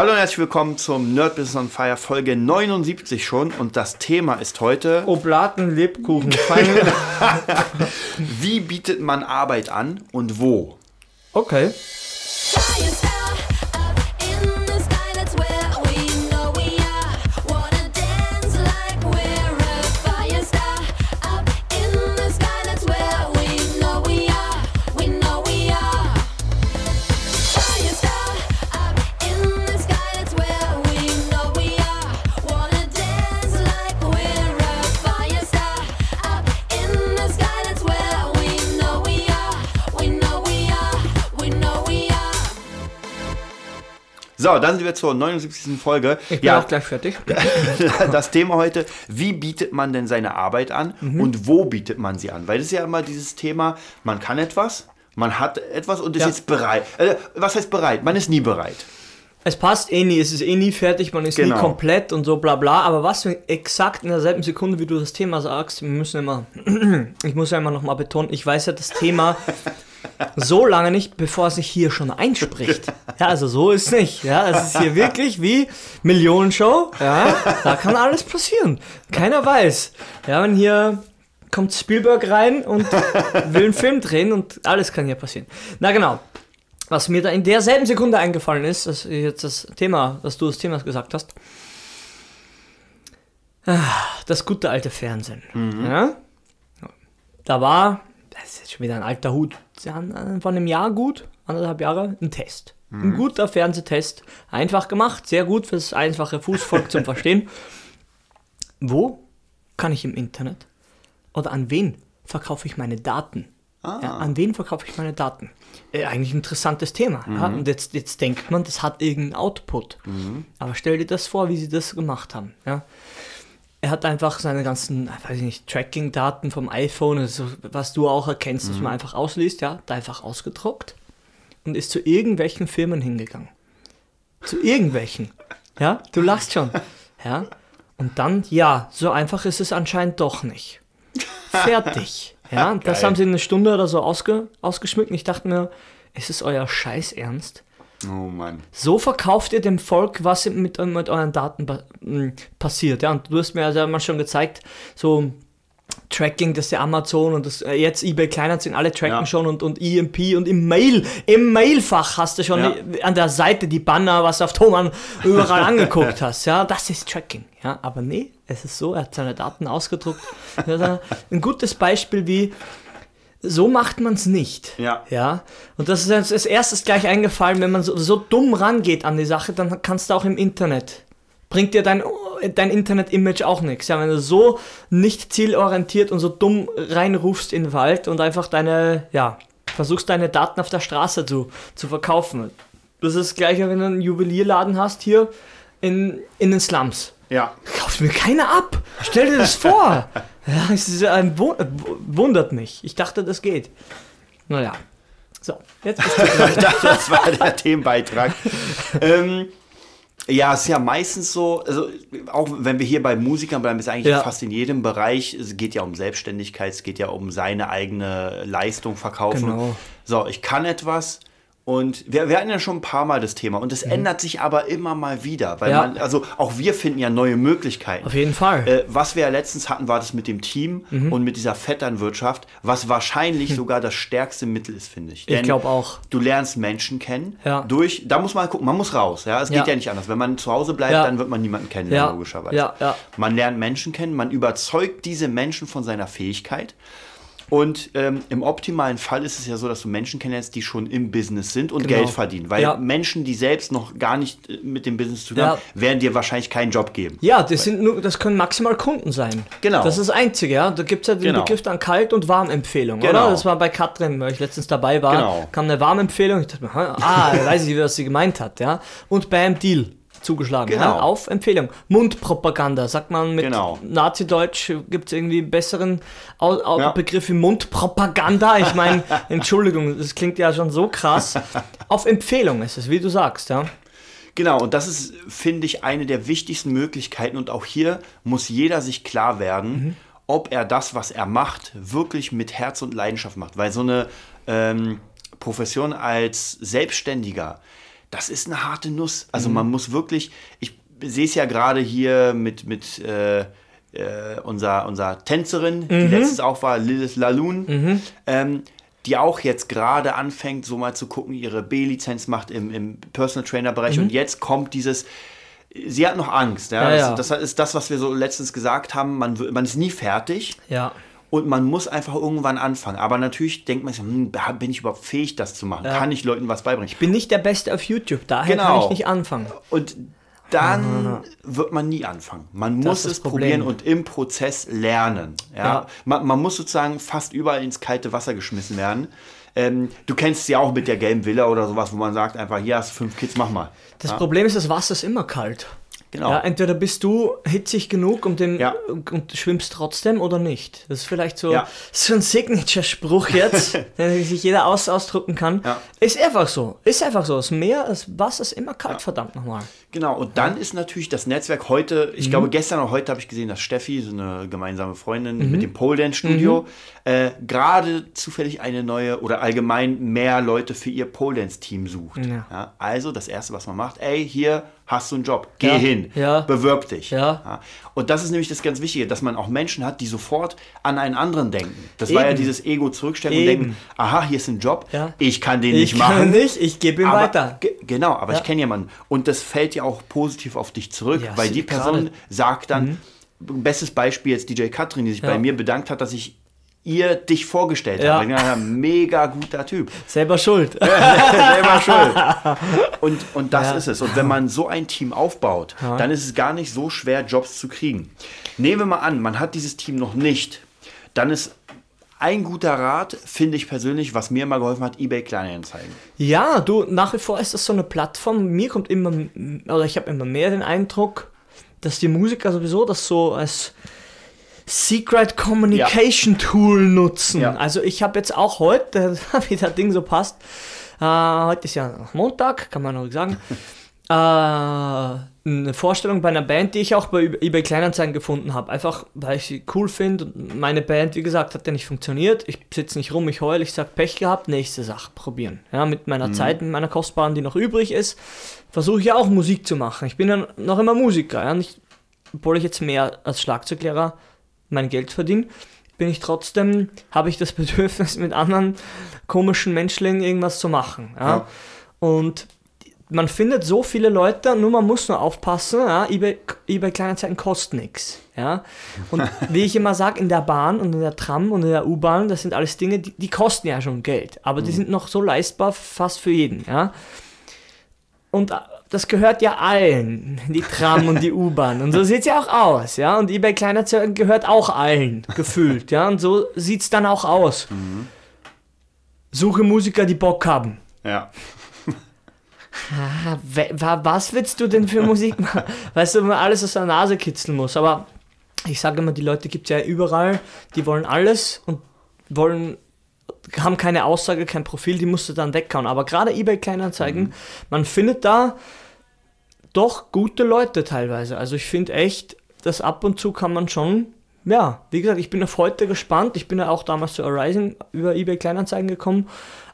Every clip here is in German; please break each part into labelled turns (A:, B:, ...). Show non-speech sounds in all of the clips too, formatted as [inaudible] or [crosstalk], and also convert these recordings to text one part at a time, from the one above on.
A: Hallo und herzlich willkommen zum Nerd Business on Fire Folge 79 schon und das Thema ist heute
B: Oblaten Lebkuchen. [laughs]
A: Wie bietet man Arbeit an und wo?
B: okay.
A: So, dann sind wir zur 79. Folge.
B: Ich bin auch gleich fertig. [laughs]
A: das Thema heute, wie bietet man denn seine Arbeit an
B: Mhm.
A: und wo bietet man sie an? Weil das ist ja immer dieses Thema, man kann etwas, man hat etwas und ist
B: Ja.
A: jetzt bereit. Äh, was heißt bereit? Man ist nie bereit.
B: Es passt eh nie, es ist eh nie fertig, man ist
A: Genau.
B: nie komplett und so bla bla. Aber was exakt in derselben Sekunde, wie du das Thema sagst, wir müssen immer, [clears throat] ich muss ja immer nochmal betonen, ich weiß ja das Thema [laughs] so lange nicht, bevor es sich hier schon einspricht. Ja, also so ist nicht. Ja, es ist hier wirklich wie Millionenshow. Ja, da kann alles passieren. Keiner weiß. Ja, wenn hier kommt Spielberg rein und will einen Film drehen und alles kann hier passieren. Na genau. Was mir da in derselben Sekunde eingefallen ist, dass jetzt das Thema, dass du das Thema gesagt hast. Ah, Das gute alte Fernsehen. Ja? Da war, das ist jetzt schon wieder ein alter Hut, von einem Jahr gut, anderthalb Jahre, ein Test. Ein guter Fernsehtest. Einfach gemacht, sehr gut fürs einfache Fußvolk zum [laughs] Verstehen. Wo kann ich im Internet oder an wen verkaufe ich meine Daten? Ja, an wen verkaufe ich meine Daten? Äh, eigentlich ein interessantes Thema. Ja? Und jetzt, jetzt denkt man, das hat irgendeinen Output. Aber stell dir das vor, wie sie das gemacht haben. Ja? Er hat einfach seine ganzen, weiß ich nicht, Tracking-Daten vom iPhone, also was du auch erkennst, dass man einfach ausliest, ja, da einfach ausgedruckt und ist zu irgendwelchen Firmen hingegangen. Zu irgendwelchen. Ja, du [laughs] lachst schon. Ja. Und dann, ja, so einfach ist es anscheinend doch nicht. Fertig. [laughs] Ja, das haben sie in einer Stunde oder so ausge, ausgeschmückt und ich dachte mir, ist es euer Scheiß ernst?
A: Oh Mann.
B: So verkauft ihr dem Volk, was mit, mit euren Daten pa- m, passiert. Ja, und du hast mir also mal schon gezeigt, so Tracking, das der Amazon und das äh, jetzt eBay Kleinanzeigen, alle tracken
A: Ja.
B: schon und, und EMP und im Mail, im Mailfach hast du schon
A: Ja.
B: die, an der Seite die Banner, was du auf Thomann überall [laughs] angeguckt hast. Ja, das ist Tracking. Ja, aber nee, es ist so, er hat seine Daten ausgedruckt. [laughs] Ein gutes Beispiel wie, so macht man es nicht.
A: Ja.
B: Ja. Und das ist uns als erstes gleich eingefallen, wenn man so, so dumm rangeht an die Sache, dann kannst du auch im Internet. Bringt dir dein, dein Internet-Image auch nichts. Ja, wenn du so nicht zielorientiert und so dumm reinrufst in den Wald und einfach deine, ja, versuchst deine Daten auf der Straße zu, zu verkaufen. Das ist das gleiche, wenn du einen Juwelierladen hast hier in, in den Slums.
A: Ja.
B: Kauft mir keiner ab. Stell dir das vor. [laughs] Ja, es ist ein äh, wundert mich. Ich dachte, das geht. Naja. So, jetzt [laughs]
A: das war der Themenbeitrag. ähm, ja, es ist ja meistens so, also auch wenn wir hier bei Musikern bleiben, ist eigentlich
B: Ja.
A: fast in jedem Bereich, es geht ja um Selbstständigkeit, es geht ja um seine eigene Leistung verkaufen.
B: Genau.
A: So, ich kann etwas und wir, wir hatten ja schon ein paar Mal das Thema und es ändert sich aber immer mal wieder, weil
B: Mhm. Ja.
A: man, also auch wir finden ja neue Möglichkeiten.
B: Auf jeden Fall.
A: Äh, was wir ja letztens hatten, war das mit dem Team
B: Mhm.
A: und mit dieser Vetternwirtschaft, was wahrscheinlich [laughs] sogar das stärkste Mittel ist, finde ich.
B: Ich
A: Denn
B: glaub auch.
A: Du lernst Menschen kennen.
B: Ja.
A: Durch, da muss man gucken, man muss raus. Ja, es geht
B: Ja.
A: nicht anders. Wenn man zu Hause bleibt, dann wird man niemanden kennenlernen,
B: Ja.
A: logischerweise.
B: Ja, ja.
A: Man lernt Menschen kennen, man überzeugt diese Menschen von seiner Fähigkeit. Und ähm, im optimalen Fall ist es ja so, dass du Menschen kennst, die schon im Business sind und
B: Genau.
A: Geld verdienen. Weil
B: Ja.
A: Menschen, die selbst noch gar nicht äh, mit dem Business zu tun
B: Ja.
A: haben, werden dir wahrscheinlich keinen Job geben.
B: ja, das, sind nur, das können maximal Kunden sein.
A: Genau.
B: Das ist das Einzige, ja. Da gibt es ja den
A: Genau.
B: Begriff dann Kalt- und Warmempfehlung,
A: Genau.
B: oder? Das war bei Katrin, weil ich letztens dabei war.
A: Genau.
B: Kam eine Warmempfehlung. Ich dachte mir, ah, [laughs] weiß ich, was sie gemeint hat, ja. Und bam, Deal. Zugeschlagen,
A: Genau.
B: ja, auf Empfehlung. Mundpropaganda, sagt man mit
A: Genau.
B: Nazi-Deutsch, gibt es irgendwie einen besseren Au Au
A: Ja.
B: Begriff wie Mundpropaganda? Ich meine, [laughs] Entschuldigung, das klingt ja schon so krass. Auf Empfehlung ist es, wie du sagst, ja.
A: Genau, und das ist, finde ich, eine der wichtigsten Möglichkeiten. Und auch hier muss jeder sich klar werden,
B: Mhm.
A: ob er das, was er macht, wirklich mit Herz und Leidenschaft macht. Weil so eine ähm, Profession als Selbstständiger, das ist eine harte Nuss. Also man muss wirklich, ich sehe es ja gerade hier mit, mit äh, äh, unserer, unserer Tänzerin, die letztes auch war, Lilith Laloon, ähm, die auch jetzt gerade anfängt, so mal zu gucken, ihre B-Lizenz macht im, im Personal Trainer Bereich und jetzt kommt dieses, sie hat noch Angst. Ja?
B: Ja, ja.
A: Das, das ist das, was wir so letztens gesagt haben, man, man ist nie fertig.
B: Ja.
A: Und man muss einfach irgendwann anfangen. Aber natürlich denkt man sich, hm, bin ich überhaupt fähig, das zu machen? Kann ich Leuten was beibringen?
B: Bin nicht der Beste auf YouTube, daher kann
A: Genau.
B: ich nicht anfangen.
A: Und dann wird man nie anfangen. Man muss
B: Ah. das
A: es
B: Problem.
A: probieren und im Prozess lernen. Ja?
B: Ja.
A: Man, man muss sozusagen fast überall ins kalte Wasser geschmissen werden. Ähm, du kennst es ja auch mit der gelben Villa oder sowas, wo man sagt einfach, hier hast du fünf Kids, mach mal.
B: Das Problem ist, das Wasser ist immer kalt.
A: Genau.
B: Ja, entweder bist du hitzig genug und, den,
A: Ja.
B: und schwimmst trotzdem oder nicht. Das ist vielleicht so,
A: Ja.
B: so ein Signature-Spruch jetzt, [laughs] den sich jeder aus, ausdrucken kann.
A: Ja.
B: Ist einfach so. Ist einfach so. Das Meer, das Wasser ist immer kalt, verdammt nochmal.
A: Genau, und dann ist natürlich das Netzwerk heute, ich glaube gestern oder heute habe ich gesehen, dass Steffi, so eine gemeinsame Freundin mit dem Pole Dance Studio, äh, gerade zufällig eine neue oder allgemein mehr Leute für ihr Pole Dance Team sucht. Also das Erste, was man macht, ey, hier hast du einen Job, geh
B: Ja,
A: hin,
B: ja.
A: bewirb dich.
B: Ja.
A: Und das ist nämlich das ganz Wichtige, dass man auch Menschen hat, die sofort an einen anderen denken. Das war ja
B: Eben.
A: dieses Ego zurückstellen
B: Eben.
A: und denken, aha, hier ist ein Job, ich kann den
B: Ich
A: nicht
B: kann
A: machen.
B: nicht, ich gebe ihm
A: Aber,
B: weiter.
A: ge- Genau, aber ich kenne jemanden. Und das fällt ja auch positiv auf dich zurück, weil die Person
B: Mhm.
A: sagt dann, bestes Beispiel jetzt DJ Katrin, die sich bei mir bedankt hat, dass ich ihr dich vorgestellt
B: Ja.
A: Ich dachte, mega guter Typ.
B: Selber schuld. [laughs]
A: Selber schuld. [laughs] Und, und das
B: Ja.
A: ist es. Und wenn man so ein Team aufbaut, dann ist es gar nicht so schwer, Jobs zu kriegen. Nehmen wir mal an, man hat dieses Team noch nicht. Dann ist ein guter Rat, finde ich persönlich, was mir immer geholfen hat, eBay Kleinanzeigen.
B: Ja, du, nach wie vor ist das so eine Plattform. Mir kommt immer, oder ich habe immer mehr den Eindruck, dass die Musiker sowieso das so als Secret Communication Tool nutzen.
A: Ja.
B: Also ich habe jetzt auch heute, [laughs] wie das Ding so passt, äh, heute ist ja Montag, kann man noch sagen, [laughs] äh, eine Vorstellung bei einer Band, die ich auch bei eBay Kleinanzeigen gefunden habe. Einfach, weil ich sie cool finde. Und Meine Band, wie gesagt, hat ja nicht funktioniert. Ich sitze nicht rum, ich heul, ich sag Pech gehabt, nächste Sache probieren. Ja, mit meiner Zeit, mit meiner kostbaren, die noch übrig ist, versuche ich ja auch Musik zu machen. Ich bin ja noch immer Musiker. Ja, nicht, obwohl ich jetzt mehr als Schlagzeuglehrer mein Geld verdiene, bin ich trotzdem, habe ich das [laughs] Bedürfnis, mit anderen komischen Menschlingen irgendwas zu machen. Ja?
A: Ja.
B: Und man findet so viele Leute, nur man muss nur aufpassen, ja, eBay, eBay Kleinanzeigen kostet nichts. Ja? Und [laughs] wie ich immer sage, in der Bahn und in der Tram und in der U-Bahn, das sind alles Dinge, die, die kosten ja schon Geld, aber die sind noch so leistbar fast für jeden. Ja? Und das gehört ja allen, die Tram und die [laughs] U-Bahn. Und so sieht es ja auch aus, ja. Und eBay Kleinanzeigen gehört auch allen, [laughs] gefühlt, ja. Und so sieht es dann auch aus. Suche Musiker, die Bock haben.
A: Ja. [laughs]
B: Ah, was willst du denn für Musik machen? Weißt du, wenn man alles aus der Nase kitzeln muss. Aber ich sage immer, die Leute gibt es ja überall, die wollen alles und wollen, haben keine Aussage, kein Profil, die musst du dann weghauen. Aber gerade eBay Kleinanzeigen, man findet da doch gute Leute teilweise. Also ich finde echt, dass ab und zu kann man schon, ja, wie gesagt, ich bin auf heute gespannt. Ich bin ja auch damals zu Arising über eBay Kleinanzeigen gekommen.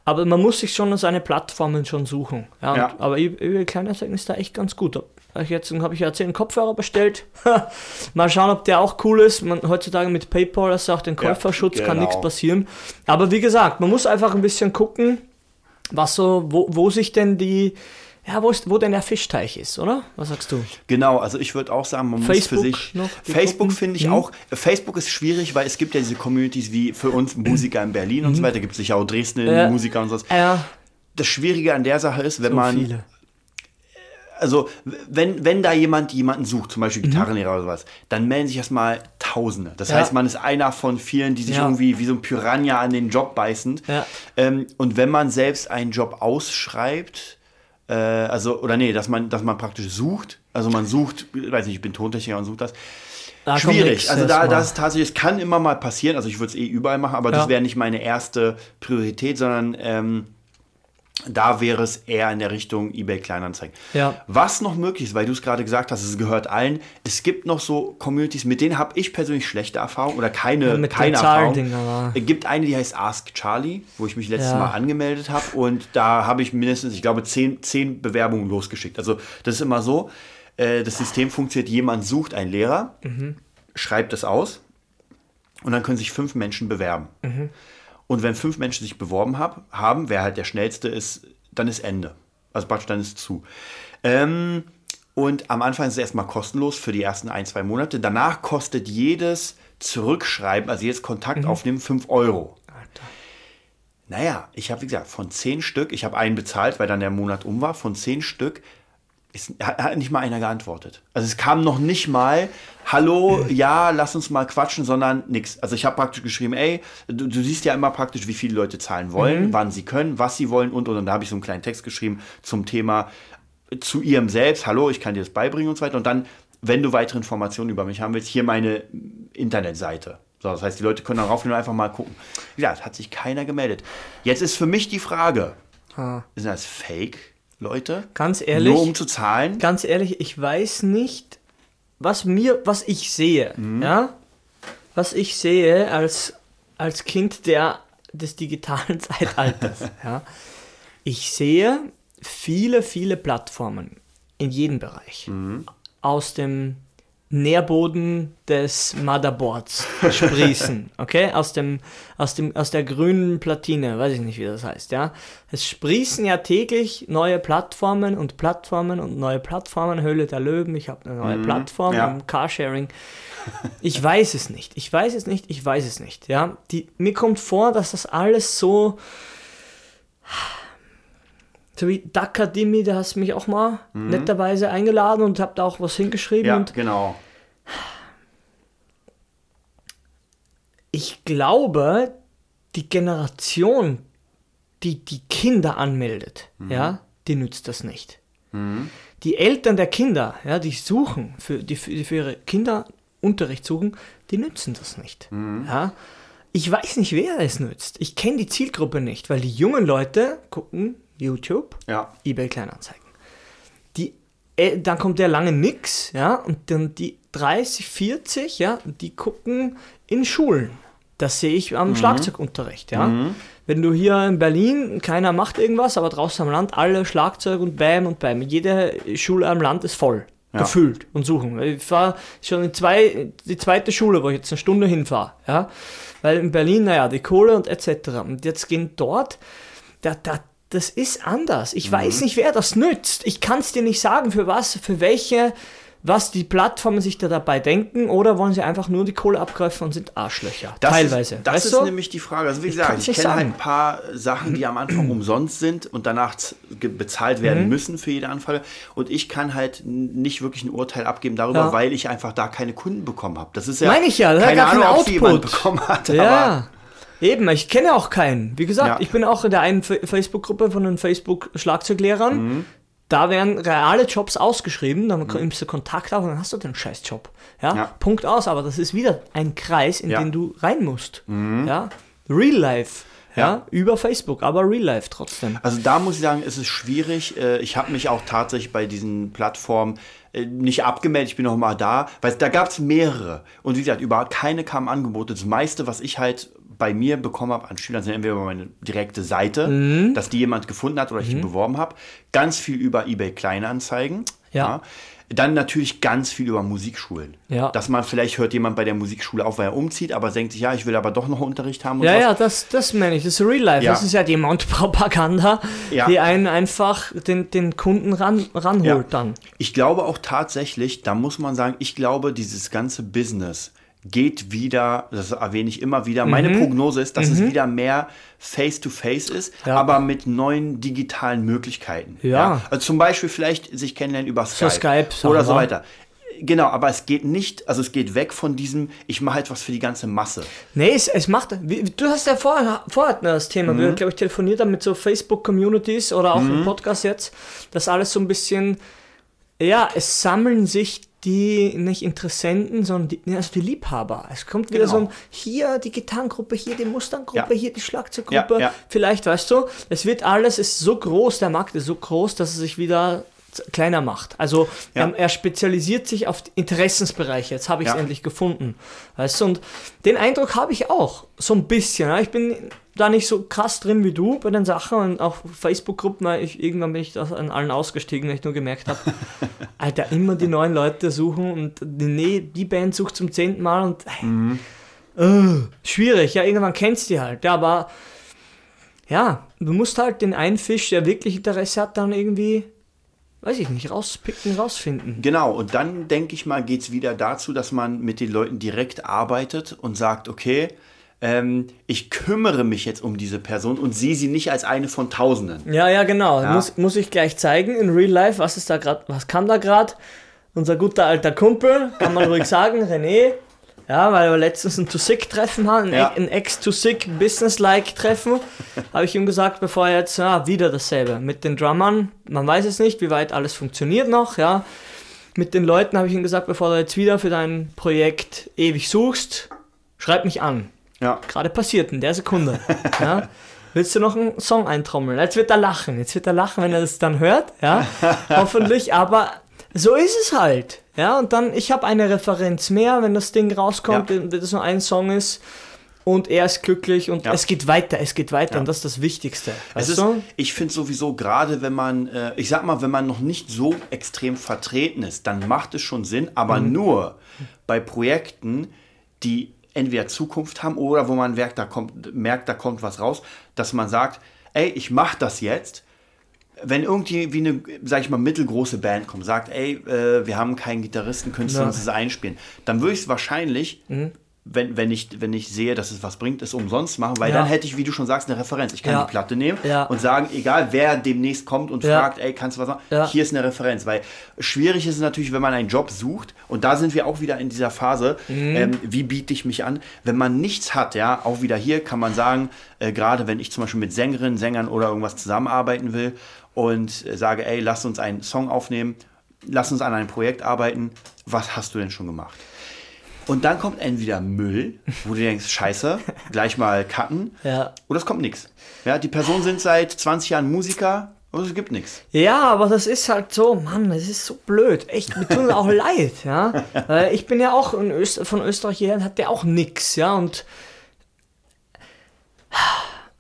B: Aber man muss sich schon seine Plattformen schon suchen. Ja, und,
A: Ja.
B: Aber eBay eBay Kleinanzeigen ist da echt ganz gut. Ich jetzt habe ich ja 10 Kopfhörer bestellt. [laughs] Mal schauen, ob der auch cool ist. Man, heutzutage mit PayPal hast du auch den Käuferschutz, kann
A: genau.
B: nichts passieren. Aber wie gesagt, man muss einfach ein bisschen gucken, was so, wo, wo sich denn die, ja, wo, ist, wo denn der Fischteich ist, oder? Was sagst du?
A: Genau, also ich würde auch sagen, man
B: Facebook
A: muss für sich.
B: noch,
A: Facebook finde ich
B: Mhm.
A: auch. Facebook ist schwierig, weil es gibt ja diese Communities wie für uns Musiker in Berlin und so weiter. Gibt es sicher auch Dresden
B: Mhm. Ja.
A: Musiker und so.
B: Ja,
A: Das Schwierige an der Sache ist, wenn
B: so
A: man.
B: viele.
A: Also, wenn, wenn da jemand jemanden sucht, zum
B: Mhm.
A: Beispiel Gitarrenlehrer oder sowas, dann melden sich erstmal Tausende. Das
B: Ja.
A: heißt, man ist einer von vielen, die sich
B: Ja.
A: irgendwie wie so ein Piranha an den Job beißend.
B: Ja.
A: Ähm, und wenn man selbst einen Job ausschreibt, äh, also, oder nee, dass man, dass man praktisch sucht, also man sucht, weiß nicht, ich bin Tontechniker und sucht das.
B: Da
A: Schwierig. Also da, das tatsächlich, es kann immer mal passieren. Also ich würde es eh überall machen, aber das wäre nicht meine erste Priorität, sondern ähm, Da wäre es eher in der Richtung eBay Kleinanzeigen.
B: Ja.
A: Was noch möglich ist, weil du es gerade gesagt hast, es gehört allen. Es gibt noch so Communities, mit denen habe ich persönlich schlechte Erfahrungen oder keine,
B: mit
A: keine Erfahrung. Es gibt eine, die heißt Ask Charlie, wo ich mich letztes
B: Ja.
A: Mal angemeldet habe und da habe ich mindestens, ich glaube, zehn, zehn Bewerbungen losgeschickt. Also das ist immer so, äh, das System funktioniert, jemand sucht einen Lehrer, schreibt es aus und dann können sich fünf Menschen bewerben. Und wenn fünf Menschen sich beworben hab, haben, wer halt der schnellste ist, dann ist Ende. Also praktisch dann ist zu. Ähm, und am Anfang ist es erstmal kostenlos für die ersten ein, zwei Monate. Danach kostet jedes Zurückschreiben, also jedes Kontakt aufnehmen, 5 Euro. Naja, ich habe, wie gesagt, von zehn Stück, ich habe einen bezahlt, weil dann der Monat um war, von zehn Stück ist, hat, nicht mal einer geantwortet. Also es kam noch nicht mal, hallo, ja, lass uns mal quatschen, sondern nix. Also ich habe praktisch geschrieben, ey, du, du siehst ja immer praktisch, wie viele Leute zahlen wollen, wann sie können, was sie wollen und und. Und da habe ich so einen kleinen Text geschrieben zum Thema äh, zu ihrem selbst, hallo, ich kann dir das beibringen und so weiter. Und dann, wenn du weitere Informationen über mich haben willst, hier meine Internetseite. So, das heißt, die Leute können darauf und einfach mal gucken. Ja, es hat sich keiner gemeldet. Jetzt ist für mich die Frage,
B: Ah.
A: sind das Fake-Leute?
B: Ganz ehrlich,
A: Nur um zu zahlen?
B: ganz ehrlich, ich weiß nicht, was mir, was ich sehe,
A: Mhm.
B: ja, was ich sehe als, als Kind der, des digitalen [laughs] Zeitalters, [laughs] ja. Ich sehe viele, viele Plattformen in jedem Bereich
A: Mhm.
B: aus dem Nährboden des Motherboards sprießen, [laughs] okay? Aus dem, aus dem, aus der grünen Platine, weiß ich nicht, wie das heißt, ja? Es sprießen ja täglich neue Plattformen und Plattformen und neue Plattformen, Höhle der Löwen, ich habe eine neue Plattform
A: ja.
B: Carsharing. Ich weiß es nicht, ich weiß es nicht, ich weiß es nicht, ja? Die, mir kommt vor, dass das alles so so wie Dakadimi, da hast du mich auch mal netterweise eingeladen und hab da auch was hingeschrieben
A: Ja, genau.
B: ich glaube, die Generation, die die Kinder anmeldet, ja, die nützt das nicht. Die Eltern der Kinder, ja, die suchen, für, die, für, die für ihre Kinder Unterricht suchen, die nützen das nicht. Ja. Ich weiß nicht, wer es nützt. Ich kenne die Zielgruppe nicht, weil die jungen Leute gucken YouTube,
A: Ja.
B: eBay Kleinanzeigen. Die, äh, dann kommt der lange nix, ja, und dann die 30, 40, ja, die gucken in Schulen. Das sehe ich am Schlagzeugunterricht, ja. Wenn du hier in Berlin, keiner macht irgendwas, aber draußen am Land alle Schlagzeug und Bam und Bam. Jede Schule am Land ist voll.
A: Ja.
B: Gefüllt und suchen. Ich war schon in zwei, die zweite Schule, wo ich jetzt eine Stunde hinfahre, ja. Weil in Berlin, naja, die Kohle und etc. Und jetzt gehen dort, da, da, das ist anders. Ich weiß nicht, wer das nützt. Ich kann es dir nicht sagen, für was, für welche, was die Plattformen sich da dabei denken, oder wollen sie einfach nur die Kohle abgreifen und sind Arschlöcher.
A: Das
B: Teilweise.
A: Ist, das
B: weißt
A: ist
B: du?
A: nämlich die Frage. Also wie
B: Ich
A: gesagt, ich, kenne halt ein paar Sachen, die am Anfang [clears throat] umsonst sind und danach bezahlt werden
B: Mhm.
A: müssen für jede Anfrage. Und ich kann halt nicht wirklich ein Urteil abgeben darüber,
B: Ja.
A: weil ich einfach da keine Kunden bekommen habe. Das ist ja
B: Meine ich ja,
A: keine Ahnung, ob sie jemand
B: Output.
A: bekommen hat.
B: Ja, eben, ich kenne auch keinen. Wie gesagt,
A: Ja.
B: ich bin auch in der einen Fa- Facebook-Gruppe von den Facebook-Schlagzeuglehrern.
A: Mhm.
B: Da werden reale Jobs ausgeschrieben, dann nimmst du Kontakt auf und dann hast du den Scheißjob. Ja?
A: Ja.
B: Punkt aus, aber das ist wieder ein Kreis, in
A: Ja. Mhm.
B: den du rein musst. Ja? Real Life. Ja? Über Facebook, aber Real Life trotzdem.
A: Also da muss ich sagen, ist es schwierig. Äh, Ich habe mich auch tatsächlich bei diesen Plattformen äh, nicht abgemeldet. Ich bin noch mal da, weil da gab es mehrere. Und wie gesagt, überhaupt keine kamen Angebote. Das meiste, was ich halt bei mir bekommen habe an Schülern, sind entweder über meine direkte Seite,
B: Mhm.
A: dass die jemand gefunden hat oder ich die beworben habe. Ganz viel über eBay Kleinanzeigen.
B: Ja.
A: Dann natürlich ganz viel über Musikschulen.
B: Ja.
A: Dass man vielleicht hört jemand bei der Musikschule auf, weil er umzieht, aber denkt sich, ja, ich will aber doch noch Unterricht haben. Und
B: Ja,
A: was.
B: ja, das, das meine ich, das ist Real Life.
A: Ja.
B: Das ist ja die Mount-Propaganda,
A: Ja.
B: die einen einfach den, den Kunden ran, ranholt
A: Ja.
B: dann.
A: Ich glaube auch tatsächlich, da muss man sagen, ich glaube, dieses ganze Business geht wieder, das erwähne ich immer wieder, meine Prognose ist, dass es wieder mehr Face-to-Face ist,
B: Mhm. Ja.
A: aber mit neuen digitalen Möglichkeiten.
B: Ja.
A: Also zum Beispiel vielleicht sich kennenlernen über Skype,
B: Skype,
A: oder so weiter. Genau, aber es geht nicht, also es geht weg von diesem, ich mache etwas für die ganze Masse.
B: Nee, es, es macht. Du hast ja vorher, vorher das Thema,
A: Mhm.
B: wir glaube ich telefoniert haben mit so Facebook-Communities oder auch im Podcast jetzt, dass alles so ein bisschen, ja, es sammeln sich die nicht Interessenten, sondern die, also die Liebhaber. Es kommt wieder so ein,
A: Genau.
B: hier die Gitarrengruppe, hier die Mustang-Gruppe,
A: Ja.
B: hier die Schlagzeuggruppe.
A: Ja, ja.
B: Vielleicht, weißt du, es wird alles, ist so groß, der Markt ist so groß, dass es sich wieder kleiner macht. Also
A: Ja.
B: er, er spezialisiert sich auf Interessensbereiche. Jetzt habe ich es endlich gefunden. Weißt du, und den Eindruck habe ich auch. So ein bisschen. Ich bin da nicht so krass drin wie du bei den Sachen und auch Facebook-Gruppen, weil ich, irgendwann bin ich da an allen ausgestiegen, weil ich nur gemerkt habe, [laughs] Alter, immer die neuen Leute suchen und die, nee, die Band sucht zum zehnten Mal und äh, schwierig, ja, irgendwann kennst du die halt, ja, aber ja, du musst halt den einen Fisch, der wirklich Interesse hat, dann irgendwie, weiß ich nicht, rauspicken, rausfinden.
A: Genau, und dann denke ich mal, geht es wieder dazu, dass man mit den Leuten direkt arbeitet und sagt, okay, ähm, ich kümmere mich jetzt um diese Person und sehe sie nicht als eine von Tausenden.
B: Ja, ja, genau.
A: Ja.
B: Muss, muss ich gleich zeigen in Real Life, was ist da gerade, was kam da gerade? Unser guter alter Kumpel, kann man ruhig sagen, [laughs] René. Ja, weil wir letztens ein To-Sick-Treffen hatten, ein,
A: Ja.
B: ein Ex-To-Sick-Business-like-Treffen, [laughs] habe ich ihm gesagt, bevor er jetzt, ja, wieder dasselbe. Mit den Drummern, man weiß es nicht, wie weit alles funktioniert noch, ja. Mit den Leuten habe ich ihm gesagt, bevor du jetzt wieder für dein Projekt ewig suchst, schreib mich an
A: Ja,
B: gerade passiert in der Sekunde. [laughs] ja? Willst du noch einen Song eintrommeln? Jetzt wird er lachen. Jetzt wird er lachen, wenn er das dann hört. Ja, [laughs] hoffentlich. Aber so ist es halt. Ja, und dann, ich habe eine Referenz mehr, wenn das Ding rauskommt,
A: Ja.
B: wenn das nur ein Song ist. Und er ist glücklich und
A: Ja.
B: es geht weiter, es geht weiter
A: Ja.
B: und das ist das Wichtigste.
A: es
B: Weißt
A: ist,
B: du?
A: ich finde sowieso gerade, wenn man, äh, ich sag mal, wenn man noch nicht so extrem vertreten ist, dann macht es schon Sinn, aber
B: Mhm.
A: nur bei Projekten, die entweder Zukunft haben oder wo man merkt, da kommt, merkt, da kommt was raus, dass man sagt, ey, ich mache das jetzt. Wenn irgendwie wie eine, sag ich mal, mittelgroße Band kommt, sagt, ey, äh, wir haben keinen Gitarristen, könntest du
B: Ja.
A: uns das einspielen, dann würde ich es wahrscheinlich, wenn, wenn, ich, wenn ich sehe, dass es was bringt, es umsonst machen, weil
B: Ja.
A: dann hätte ich, wie du schon sagst, eine Referenz. Ich kann
B: Ja.
A: die Platte nehmen
B: Ja.
A: und sagen, egal wer demnächst kommt und fragt, ey, kannst du was machen? Hier ist eine Referenz. Weil schwierig ist es natürlich, wenn man einen Job sucht, und da sind wir auch wieder in dieser Phase,
B: Mhm.
A: ähm, wie biete ich mich an? Wenn man nichts hat, ja, auch wieder hier kann man sagen, äh, gerade wenn ich zum Beispiel mit Sängerinnen, Sängern oder irgendwas zusammenarbeiten will und äh, sage, ey, lass uns einen Song aufnehmen, lass uns an einem Projekt arbeiten, was hast du denn schon gemacht? Und dann kommt entweder Müll, wo du denkst, scheiße, gleich mal cutten.
B: Ja.
A: Oder es kommt nichts. Ja, die Personen sind seit 20 Jahren Musiker, aber es gibt nichts.
B: Ja, aber das ist halt so, Mann, das ist so blöd. Echt, mir tut es auch [laughs] leid, ja. Weil ich bin ja auch in Öst von Österreich hierher und hat der auch nix, ja. Und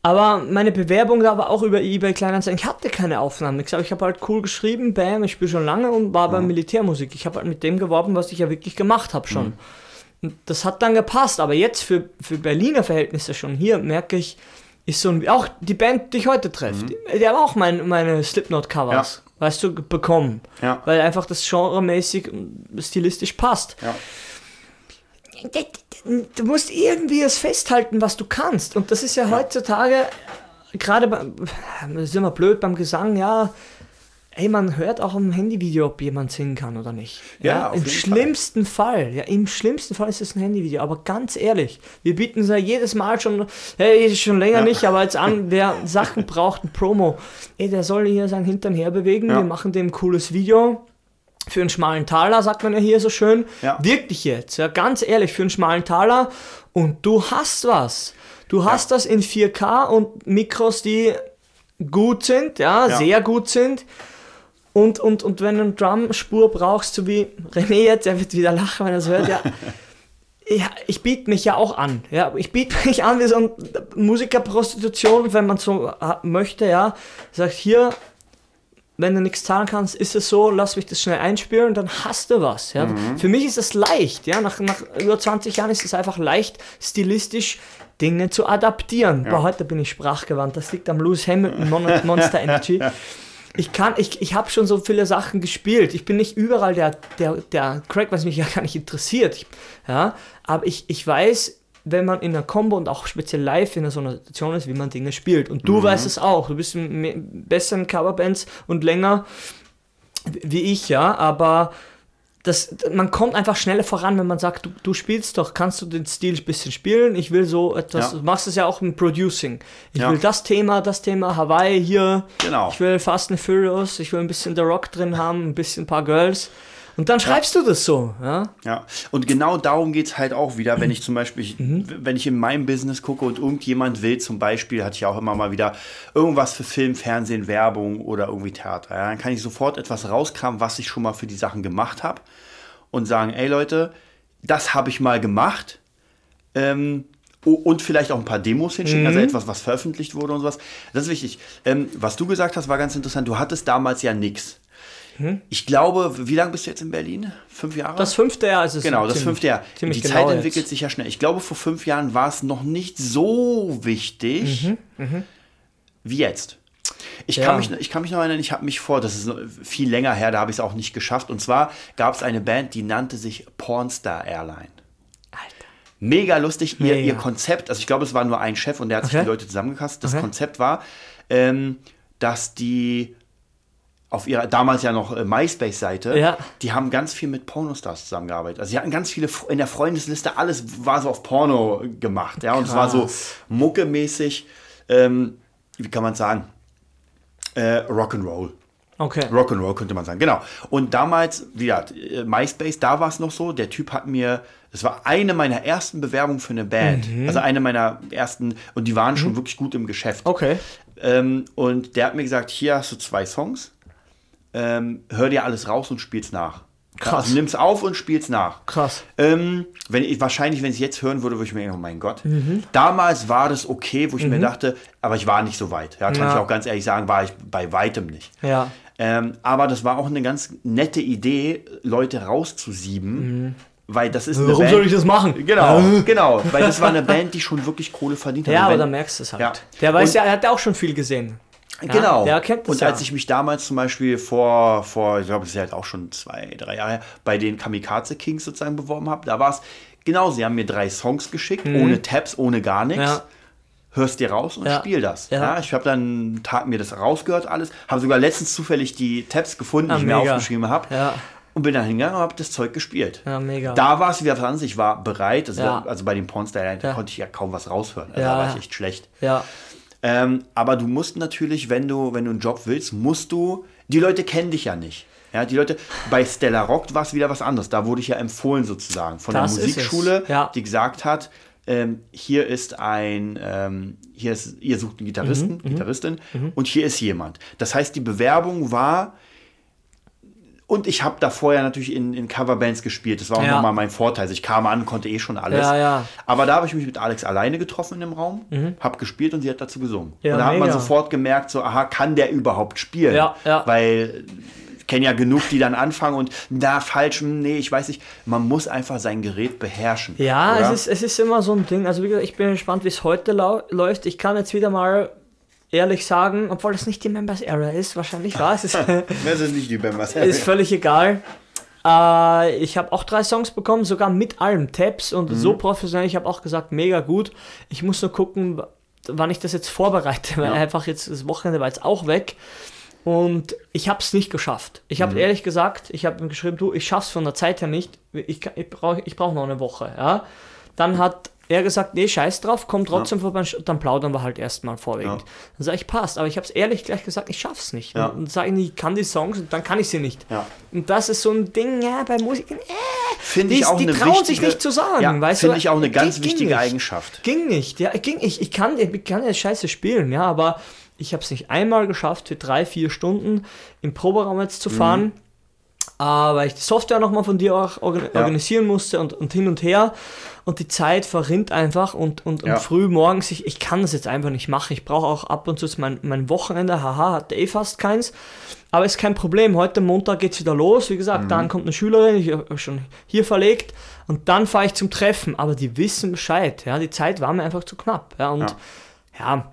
B: aber meine Bewerbung da war auch über eBay Kleinanzeigen. Ich hatte keine Aufnahmen. Ich, ich habe halt cool geschrieben, bam, ich spiele schon lange und war bei Militärmusik. Ich habe halt mit dem geworben, was ich ja wirklich gemacht habe schon. Und das hat dann gepasst. Aber jetzt für, für Berliner Verhältnisse schon hier merke ich, ist so ein, auch die Band, die ich heute treffe, die, die haben auch mein, meine Slipknot-Covers, weißt du, bekommen.
A: Ja.
B: Weil einfach das genremäßig und stilistisch passt.
A: Ja.
B: Du musst irgendwie es festhalten, was du kannst. Und das ist ja, heutzutage, gerade beim, das ist immer blöd beim Gesang, ja, ey, man hört auch im Handyvideo, ob jemand singen kann oder nicht.
A: Ja, auf
B: Im schlimmsten Fall. ja, im schlimmsten Fall ist es ein Handyvideo. Aber ganz ehrlich, wir bieten es ja jedes Mal schon, hey, schon länger
A: Ja.
B: nicht, aber jetzt an, wer Sachen braucht, ein Promo, ey, der soll hier seinen Hintern herbewegen,
A: Ja.
B: wir machen dem ein cooles Video. Für einen schmalen Taler, sagt man ja hier so schön.
A: Ja.
B: Wirklich jetzt, ja, ganz ehrlich, für einen schmalen Taler. Und du hast was. Du hast das in 4K und Mikros, die gut sind, ja,
A: Ja.
B: sehr gut sind. Und, und, und wenn du eine Drum-Spur brauchst, so wie René jetzt, der wird wieder lachen, wenn er es hört, ja. [laughs] Ja, ich biete mich ja auch an. Ja, ich biete mich an wie so ein Musikerprostitution, wenn man so ha- möchte, ja. Sagt hier, wenn du nichts zahlen kannst, ist es so, lass mich das schnell einspielen, dann hast du was. Ja. Für mich ist es leicht, ja. Nach, nach über 20 Jahren ist es einfach leicht, stilistisch Dinge zu adaptieren. Boah, heute bin ich sprachgewandt. Das liegt am Lewis Hamilton Mon [laughs] Monster Energy. [laughs] Ich kann, ich, ich habe schon so viele Sachen gespielt. Ich bin nicht überall der, der, der Crack, was mich ja gar nicht interessiert. Ja, aber ich, ich weiß, wenn man in einer Combo und auch speziell live in so einer Situation ist, wie man Dinge spielt. Und du weißt es auch. Du bist in me- besseren Coverbands und länger wie ich, ja, aber das, man kommt einfach schneller voran, wenn man sagt, du, du spielst doch, kannst du den Stil ein bisschen spielen? Ich will so etwas,
A: Ja.
B: du machst es ja auch im Producing. Ich
A: Ja.
B: will das Thema, das Thema, Hawaii hier.
A: Genau.
B: Ich will Fast and Furious, ich will ein bisschen The Rock drin haben, ein bisschen ein paar Girls. Und dann schreibst du das so. Ja?
A: Ja, und genau darum geht es halt auch wieder, wenn ich zum Beispiel, ich, wenn ich in meinem Business gucke und irgendjemand will, zum Beispiel, hatte ich auch immer mal wieder irgendwas für Film, Fernsehen, Werbung oder irgendwie Theater, ja, dann kann ich sofort etwas rauskramen, was ich schon mal für die Sachen gemacht habe und sagen, ey Leute, das habe ich mal gemacht ähm, und vielleicht auch ein paar Demos hinschicken, also etwas, was veröffentlicht wurde und sowas. Das ist wichtig. Ähm, was du gesagt hast, war ganz interessant. Du hattest damals ja nichts. Ich glaube, wie lange bist du jetzt in Berlin? Fünf Jahre?
B: Das fünfte Jahr ist es.
A: Genau, das
B: ziemlich-
A: fünfte Jahr. Die
B: genau
A: Zeit entwickelt
B: jetzt.
A: sich ja schnell. Ich glaube, vor fünf Jahren war es noch nicht so wichtig wie jetzt. Ich,
B: Ja.
A: kann mich, ich kann mich noch erinnern, ich habe mich vor, das ist viel länger her, da habe ich es auch nicht geschafft. Und zwar gab es eine Band, die nannte sich Pornstar Airline. Mega lustig, ihr,
B: Mega.
A: ihr Konzept, also ich glaube, es war nur ein Chef und der hat sich
B: Okay.
A: die Leute zusammengekastet. Das
B: Okay.
A: Konzept war, ähm, dass die auf ihrer damals ja noch äh, MySpace-Seite,
B: Ja.
A: die haben ganz viel mit Pornostars zusammengearbeitet. Also sie hatten ganz viele in der Freundesliste, alles war so auf Porno gemacht, ja, und es war so muckemäßig, ähm, wie kann man sagen, äh, Rock'n'Roll.
B: Okay.
A: Rock'n'Roll könnte man sagen, genau. Und damals, wie gesagt, äh, MySpace, da war es noch so, der Typ hat mir, das war eine meiner ersten Bewerbungen für eine Band.
B: Mhm.
A: Also eine meiner ersten, und die waren schon wirklich gut im Geschäft.
B: Okay.
A: Ähm, und der hat mir gesagt, hier hast du zwei Songs, ähm, hör dir alles raus und spiel's nach.
B: Krass.
A: Also nimm's auf und spiel's nach.
B: Krass.
A: Ähm, wenn ich, wahrscheinlich, wenn ich es jetzt hören würde, würde ich mir denken, oh mein Gott.
B: Mhm.
A: Damals war das okay, wo ich mir dachte, aber ich war nicht so weit. Ja, kann
B: Ja.
A: ich auch ganz ehrlich sagen, war ich bei weitem nicht.
B: Ja.
A: Ähm, aber das war auch eine ganz nette Idee, Leute rauszusieben, weil das ist
B: Mhm. Warum
A: Band,
B: soll ich das machen?
A: Genau, genau, weil das war eine Band, die schon wirklich Kohle verdient hat.
B: Ja, aber da merkst du es halt.
A: Ja.
B: Der weiß
A: Und-
B: ja, er hat ja auch schon viel gesehen. Ja,
A: Genau.
B: Das
A: und
B: ja.
A: als ich mich damals zum Beispiel vor, vor ich glaube, es ist halt auch schon zwei, drei Jahre her, bei den Kamikaze Kings sozusagen beworben habe, da war es genau, sie haben mir drei Songs geschickt, ohne Tabs, ohne gar nichts.
B: Mhm. Ja.
A: Hörst dir raus und
B: Ja.
A: spiel das.
B: Ja.
A: Ja. ich habe dann einen Tag mir das rausgehört, alles. Habe sogar letztens zufällig die Tabs gefunden,
B: Ah,
A: die ich mir
B: mega.
A: aufgeschrieben habe.
B: Ja.
A: Und bin dann hingegangen und habe das Zeug gespielt.
B: Ja, mega.
A: Da war es wieder was anderes. Ich war bereit. Also,
B: Ja.
A: also bei da
B: Ja.
A: konnte ich ja kaum was raushören. Also
B: Ja.
A: Da war ich echt schlecht.
B: Ja.
A: Ähm, aber du musst natürlich, wenn du, wenn du einen Job willst, musst du, die Leute kennen dich ja nicht. Ja, die Leute, bei Stella Rock war es wieder was anderes. Da wurde ich ja empfohlen sozusagen von
B: Das
A: der. Musikschule,
B: Ja.
A: die gesagt hat, ähm, hier ist ein, ähm, hier ist, ihr sucht einen Gitarristen,
B: Mhm,
A: Gitarristin und hier ist jemand. Das heißt, die Bewerbung war, und ich habe da vorher natürlich in, in Coverbands gespielt. Das war auch
B: Ja.
A: nochmal mein Vorteil. Also ich kam an, konnte eh schon alles.
B: Ja, ja.
A: Aber da habe ich mich mit Alex alleine getroffen in dem Raum, habe gespielt und sie hat dazu gesungen.
B: Ja,
A: und da hat man
B: mega.
A: sofort gemerkt, so, aha, kann der überhaupt spielen?
B: Ja, ja.
A: Weil ich kenne ja genug, die dann anfangen und da falsch, hm, nee, ich weiß nicht. Man muss einfach sein Gerät beherrschen.
B: Ja,
A: oder?
B: es ist, es ist immer so ein Ding. Also wie gesagt, ich bin gespannt, wie es heute läuft. Ich kann jetzt wieder mal ehrlich sagen, obwohl das nicht die Members Era ist, wahrscheinlich war es. [laughs]
A: Das ist nicht die Bambas.
B: ist völlig egal. Äh, ich habe auch drei Songs bekommen, sogar mit allem Tabs und
A: Mhm.
B: so professionell. Ich habe auch gesagt, mega gut. Ich muss nur gucken, wann ich das jetzt vorbereite, weil
A: Ja.
B: einfach jetzt das Wochenende war jetzt auch weg. Und ich habe es nicht geschafft. Ich
A: Mhm.
B: habe ehrlich gesagt, ich habe ihm geschrieben, du, ich schaff's von der Zeit her nicht. Ich, ich brauche ich brauch noch eine Woche. Ja? Dann hat er gesagt, nee, scheiß drauf, komm trotzdem vorbei, dann plaudern wir halt erstmal vorwiegend.
A: Ja.
B: Dann sage ich, passt, aber ich habe es ehrlich gleich gesagt, ich schaff's nicht.
A: Ja.
B: Und, und sage ich, ich kann die Songs und dann kann ich sie nicht.
A: Ja.
B: Und das ist so ein Ding, ja, bei Musikern, äh,
A: Finde
B: die,
A: ich auch
B: die
A: eine
B: trauen
A: wichtige,
B: sich nicht zu sagen,
A: ja,
B: weißt du?
A: Finde ich auch eine ganz
B: Ging- ging
A: wichtige
B: nicht.
A: Eigenschaft.
B: Ging nicht, ja, ging ich. Ich kann, ich kann ja scheiße spielen, ja, aber ich habe es nicht einmal geschafft, für drei, vier Stunden im Proberaum jetzt zu fahren.
A: Mhm.
B: Äh, weil ich die Software nochmal von dir auch organ
A: Ja.
B: organisieren musste und, und hin und her. Und die Zeit verrinnt einfach und, und,
A: Ja.
B: und früh morgens, ich, ich kann das jetzt einfach nicht machen. Ich brauche auch ab und zu mein, mein Wochenende, haha, hatte eh fast keins. Aber ist kein Problem. Heute Montag geht es wieder los. Wie gesagt,
A: Mhm.
B: dann kommt eine Schülerin, ich habe schon hier verlegt. Und dann fahre ich zum Treffen. Aber die wissen Bescheid. Ja, die Zeit war mir einfach zu knapp. Ja, und ja,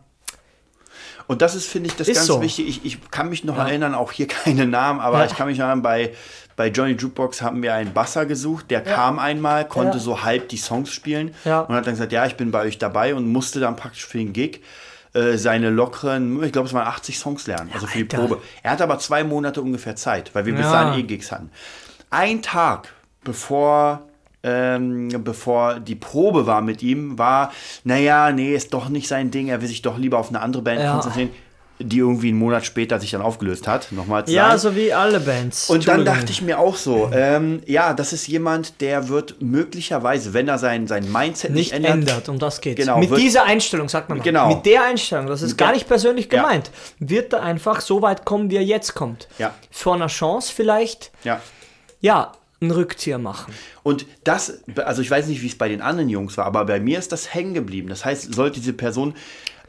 A: Und das ist, finde ich, das
B: Ist
A: ganz
B: so.
A: wichtig. Ich, ich kann mich noch
B: Ja.
A: erinnern, auch hier [laughs] keine Namen, aber
B: Ja.
A: ich kann mich noch erinnern, bei, bei Johnny Jukebox haben wir einen Basser gesucht, der kam einmal, konnte
B: Ja.
A: so halb die Songs spielen
B: Ja.
A: und hat dann gesagt, ja, ich bin bei euch dabei und musste dann praktisch für den Gig äh, seine lockeren, ich glaube, es waren 80 Songs lernen, also für die
B: Alter.
A: Probe. Er hatte aber zwei Monate ungefähr Zeit, weil wir bis
B: Ja.
A: dahin eh Gigs hatten. Ein Tag bevor ähm, bevor die Probe war mit ihm, war, naja, nee, ist doch nicht sein Ding, er will sich doch lieber auf eine andere Band
B: Ja.
A: konzentrieren. die irgendwie einen Monat später sich dann aufgelöst hat. Nochmal zu
B: Ja,
A: sagen.
B: so wie alle Bands.
A: Und dann dachte ich mir auch so, ähm, ja, das ist jemand, der wird möglicherweise, wenn er sein, sein Mindset nicht,
B: nicht ändert, um das geht's.
A: Genau,
B: mit
A: wird-
B: dieser Einstellung, sagt man mal.
A: Genau.
B: Mit der Einstellung, das ist gar nicht persönlich
A: Ja.
B: gemeint, wird er einfach so weit kommen, wie er jetzt kommt.
A: Ja.
B: Vor einer Chance vielleicht,
A: Ja.
B: ja, einen Rückzieher machen.
A: Und das, also ich weiß nicht, wie es bei den anderen Jungs war, aber bei mir ist das hängen geblieben. Das heißt, sollte diese Person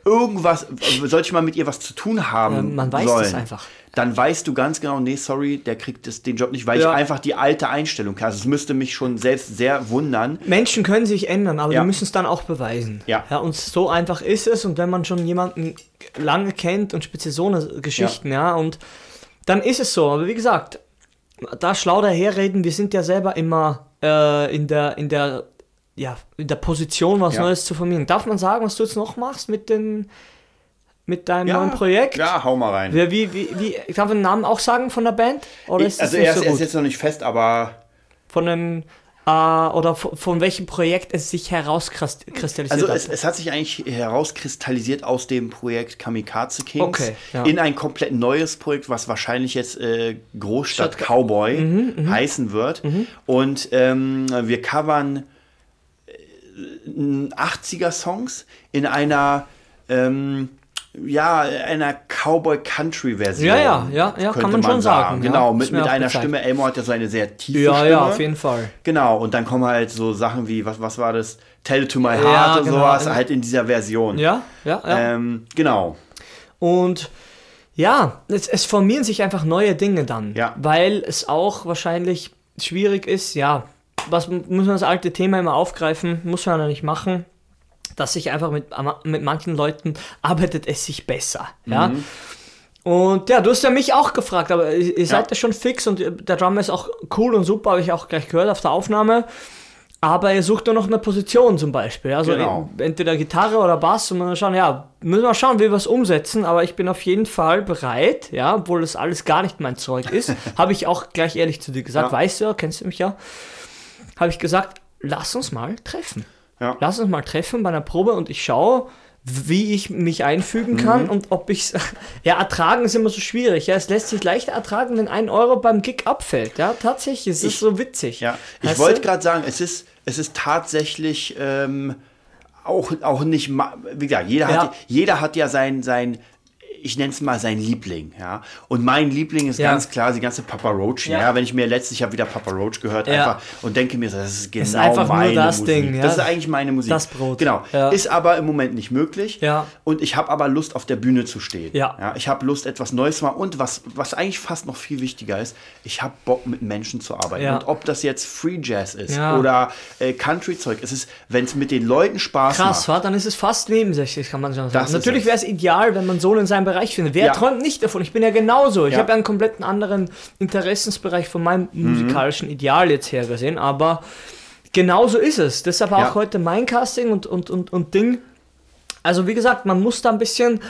A: irgendwas, sollte ich mal mit ihr was zu tun haben,
B: Ja, man weiß
A: sollen,
B: das einfach.
A: Dann weißt du ganz genau, nee, sorry, der kriegt das, den Job nicht, weil
B: Ja.
A: ich einfach die alte Einstellung habe. Also es müsste mich schon selbst sehr wundern.
B: Menschen können sich ändern, aber
A: Ja.
B: wir müssen es dann auch beweisen.
A: Ja.
B: ja. Und so einfach ist es. Und wenn man schon jemanden lange kennt und speziell so eine Geschichten, ja, und dann ist es so. Aber wie gesagt, da schlau daherreden, wir sind ja selber immer äh, in der, in der, ja, in der Position, was
A: Ja.
B: Neues zu formieren. Darf man sagen, was du jetzt noch machst mit den, mit deinem
A: Ja,
B: neuen Projekt?
A: Ja, hau mal rein.
B: Wie, wie, wie, darf man den Namen auch sagen von der Band? Oder ist
A: Ich,
B: das
A: also er ist,
B: so
A: er ist jetzt noch nicht fest, aber
B: Von einem, äh, oder von, welchem Projekt es sich herauskristallisiert
A: Also
B: hat?
A: es, es hat sich eigentlich herauskristallisiert aus dem Projekt Kamikaze Kings
B: Okay, ja.
A: in ein komplett neues Projekt, was wahrscheinlich jetzt äh, Großstadt
B: Stadt-
A: Cowboy
B: Mhm,
A: heißen wird. Und ähm, wir covern äh, 80er-Songs in einer ähm, ja, einer Cowboy-Country-Version.
B: Ja, ja, ja, ja, kann man schon sagen, ja.
A: Genau,
B: Ist
A: mit, mit einer
B: gezeigt.
A: Stimme. Elmo hat ja so eine sehr tiefe
B: ja,
A: Stimme.
B: ja, auf jeden Fall.
A: Genau, und dann kommen halt so Sachen wie, was, was war das? Tell it to my
B: Ja,
A: heart und
B: genau.
A: sowas, halt in dieser Version.
B: Ja, ja, ja.
A: Ähm, genau.
B: Und ja, es, es formieren sich einfach neue Dinge dann.
A: Ja.
B: Weil es auch wahrscheinlich schwierig ist, ja, was muss man das alte Thema immer aufgreifen, muss man ja nicht machen, dass sich einfach mit, mit manchen Leuten arbeitet es sich besser. Ja.
A: Mhm.
B: Und ja, du hast ja mich auch gefragt, aber ihr ihr seid
A: Ja.
B: ja schon fix und der Drummer ist auch cool und super, habe ich auch gleich gehört auf der Aufnahme. Aber ihr sucht nur noch eine Position zum Beispiel. Also
A: Genau.
B: entweder Gitarre oder Bass und dann schauen, ja, müssen wir schauen, wie wir es umsetzen, aber ich bin auf jeden Fall bereit, ja, obwohl das alles gar nicht mein Zeug ist, [laughs] habe ich auch gleich ehrlich zu dir gesagt,
A: Ja.
B: weißt du, ja, kennst du mich ja, habe ich gesagt, lass uns mal treffen.
A: Ja.
B: Lass uns mal treffen bei einer Probe und ich schaue, wie ich mich einfügen
A: Mhm.
B: kann und ob ich [laughs] Ja, ertragen ist immer so schwierig. Ja, es lässt sich leichter ertragen, wenn ein Euro beim Gig abfällt. Ja, tatsächlich, es ist
A: Ich-
B: so witzig.
A: Ja, ich wollte gerade sagen, es ist, es ist tatsächlich ähm, auch, auch nicht, wie gesagt, jeder
B: Ja.
A: hat, jeder hat ja sein, sein ich nenne es mal sein Liebling, ja. Und mein Liebling ist
B: Ja.
A: ganz klar die ganze Papa Roach, ja.
B: Ja.
A: Wenn ich mir letztlich habe wieder Papa Roach gehört,
B: Ja.
A: einfach und denke mir, das ist genau
B: Ist einfach nur
A: meine
B: das
A: Musik.
B: Ding, ja.
A: Das ist eigentlich meine Musik.
B: Das Brot.
A: Genau. Ist aber im Moment nicht möglich.
B: Ja.
A: Und ich habe aber Lust, auf der Bühne zu stehen.
B: Ja.
A: ich habe Lust, etwas Neues zu machen. Und was, was eigentlich fast noch viel wichtiger ist, ich habe Bock, mit Menschen zu arbeiten. Und ob das jetzt Free Jazz ist oder äh, Country-Zeug, es ist, wenn es mit den Leuten Spaß
B: Krass,
A: macht.
B: wa? dann ist es fast nebensächlich, kann man schon
A: Das
B: sagen.
A: ist
B: Natürlich wäre es ideal, wenn man so in seinem Bereich findet. Wer
A: Ja.
B: träumt nicht davon? Ich bin ja genauso. Ich
A: Ja.
B: habe ja einen kompletten anderen Interessensbereich von meinem
A: Mhm.
B: musikalischen Ideal jetzt her gesehen, aber genauso ist es. Deshalb auch
A: Ja.
B: heute mein Casting und, und, und, und Ding. Also wie gesagt, man muss da ein bisschen